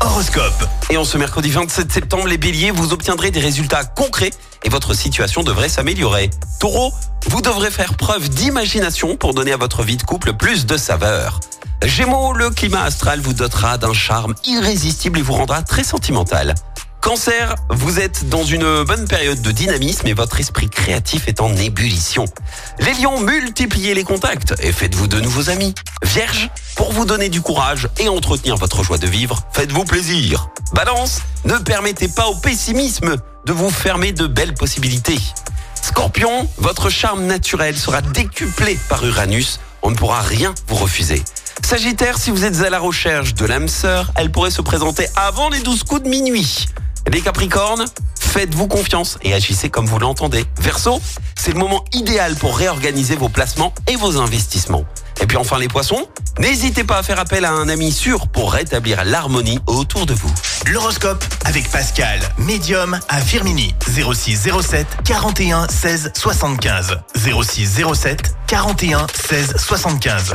Horoscope. Et en ce mercredi 27 septembre, les béliers, vous obtiendrez des résultats concrets et votre situation devrait s'améliorer. Taureau, vous devrez faire preuve d'imagination pour donner à votre vie de couple plus de saveur. Gémeaux, le climat astral vous dotera d'un charme irrésistible et vous rendra très sentimental. Cancer, vous êtes dans une bonne période de dynamisme et votre esprit créatif est en ébullition. Les lions, multipliez les contacts et faites-vous de nouveaux amis. Vierge, pour vous donner du courage et entretenir votre joie de vivre, faites-vous plaisir. Balance, ne permettez pas au pessimisme de vous fermer de belles possibilités. Scorpion, votre charme naturel sera décuplé par Uranus, on ne pourra rien vous refuser. Sagittaire, si vous êtes à la recherche de l'âme sœur, elle pourrait se présenter avant les 12 coups de minuit. Les Capricornes, faites-vous confiance et agissez comme vous l'entendez. Verseau, c'est le moment idéal pour réorganiser vos placements et vos investissements. Et puis enfin les poissons, n'hésitez pas à faire appel à un ami sûr pour rétablir l'harmonie autour de vous. L'horoscope avec Pascal, médium à Firmini. 06 07 41 16 75. 06 07 41 16 75.